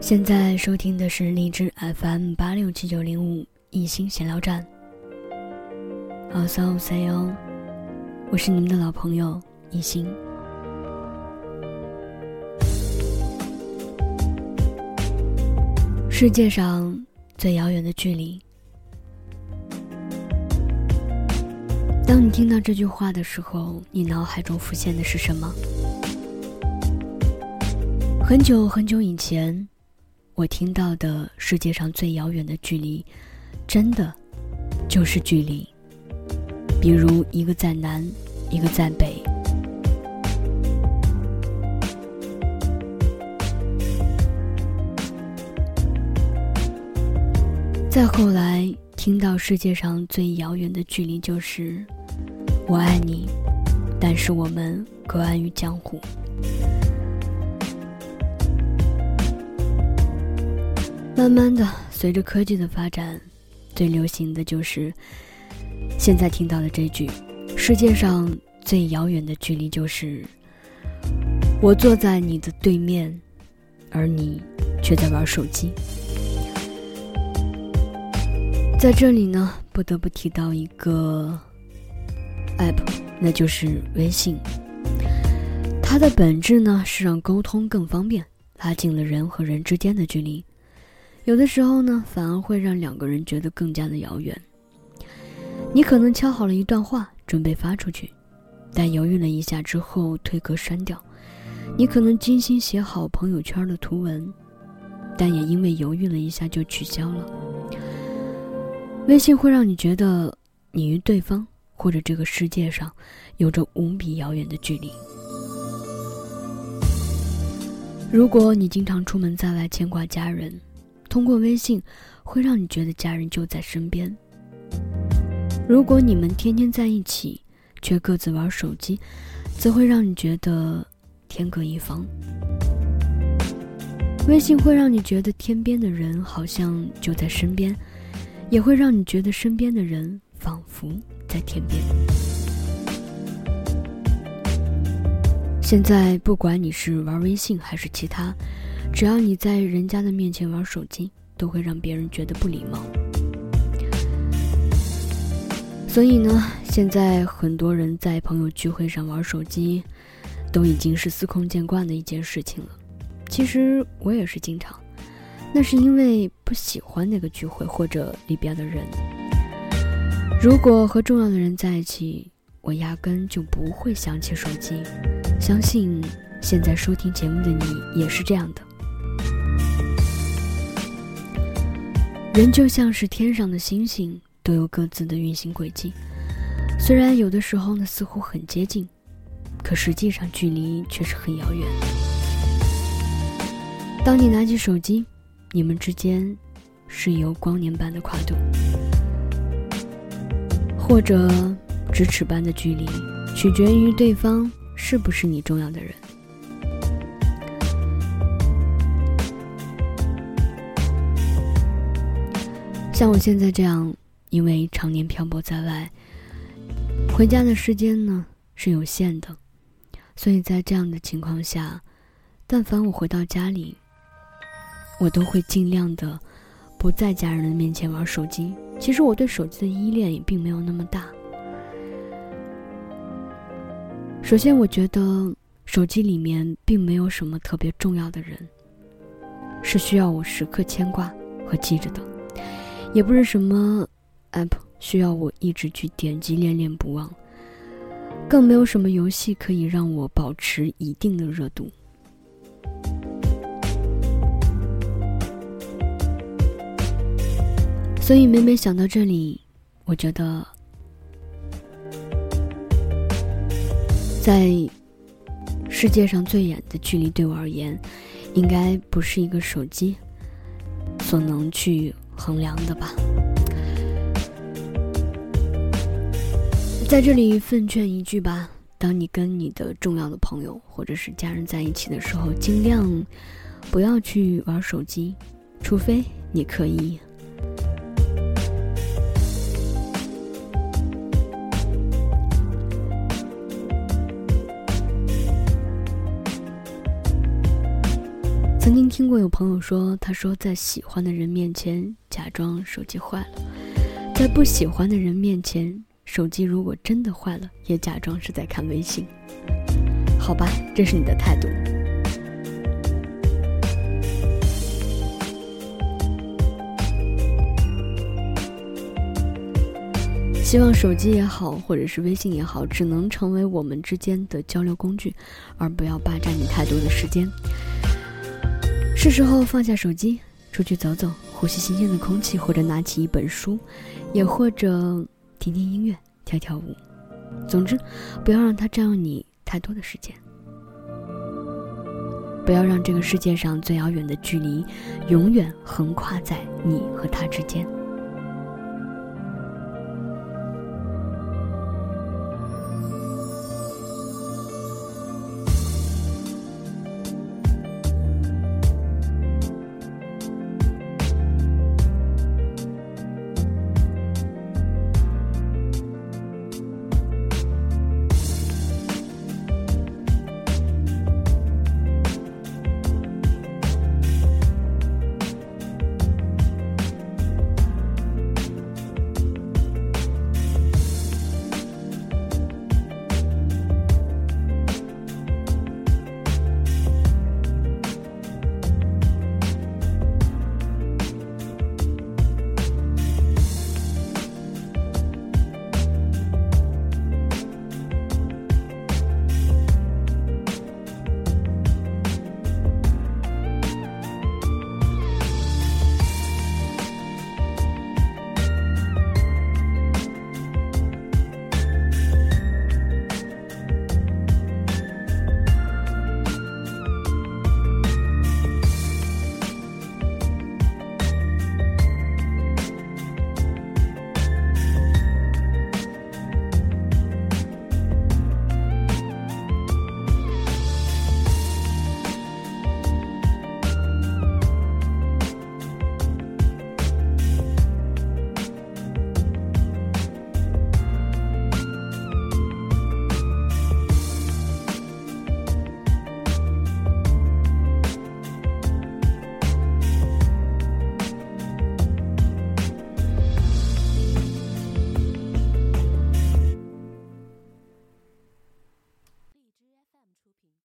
现在收听的是荔枝 FM 八六七九零五一心闲聊站。好，so say 哦，我是你们的老朋友一心。世界上最遥远的距离。当你听到这句话的时候，你脑海中浮现的是什么？很久很久以前。我听到的世界上最遥远的距离，真的就是距离。比如一个在南，一个在北。再后来听到世界上最遥远的距离，就是我爱你，但是我们隔岸于江湖。慢慢的，随着科技的发展，最流行的就是现在听到的这句：“世界上最遥远的距离就是我坐在你的对面，而你却在玩手机。”在这里呢，不得不提到一个 app，那就是微信。它的本质呢是让沟通更方便，拉近了人和人之间的距离。有的时候呢，反而会让两个人觉得更加的遥远。你可能敲好了一段话，准备发出去，但犹豫了一下之后推格删掉。你可能精心写好朋友圈的图文，但也因为犹豫了一下就取消了。微信会让你觉得你与对方或者这个世界上有着无比遥远的距离。如果你经常出门在外牵挂家人。通过微信，会让你觉得家人就在身边。如果你们天天在一起，却各自玩手机，则会让你觉得天各一方。微信会让你觉得天边的人好像就在身边，也会让你觉得身边的人仿佛在天边。现在，不管你是玩微信还是其他。只要你在人家的面前玩手机，都会让别人觉得不礼貌。所以呢，现在很多人在朋友聚会上玩手机，都已经是司空见惯的一件事情了。其实我也是经常，那是因为不喜欢那个聚会或者里边的人。如果和重要的人在一起，我压根就不会想起手机。相信现在收听节目的你也是这样的。人就像是天上的星星，都有各自的运行轨迹。虽然有的时候呢似乎很接近，可实际上距离却是很遥远。当你拿起手机，你们之间是有光年般的跨度，或者咫尺般的距离，取决于对方是不是你重要的人。像我现在这样，因为常年漂泊在外，回家的时间呢是有限的，所以在这样的情况下，但凡我回到家里，我都会尽量的不在家人的面前玩手机。其实我对手机的依恋也并没有那么大。首先，我觉得手机里面并没有什么特别重要的人，是需要我时刻牵挂和记着的。也不是什么 app 需要我一直去点击恋恋不忘，更没有什么游戏可以让我保持一定的热度。所以每每想到这里，我觉得，在世界上最远的距离对我而言，应该不是一个手机所能去。衡量的吧。在这里奉劝一句吧：当你跟你的重要的朋友或者是家人在一起的时候，尽量不要去玩手机，除非你可以曾经听过有朋友说，他说在喜欢的人面前假装手机坏了，在不喜欢的人面前，手机如果真的坏了，也假装是在看微信。好吧，这是你的态度。希望手机也好，或者是微信也好，只能成为我们之间的交流工具，而不要霸占你太多的时间。是时候放下手机，出去走走，呼吸新鲜的空气，或者拿起一本书，也或者听听音乐，跳跳舞。总之，不要让它占用你太多的时间，不要让这个世界上最遥远的距离，永远横跨在你和他之间。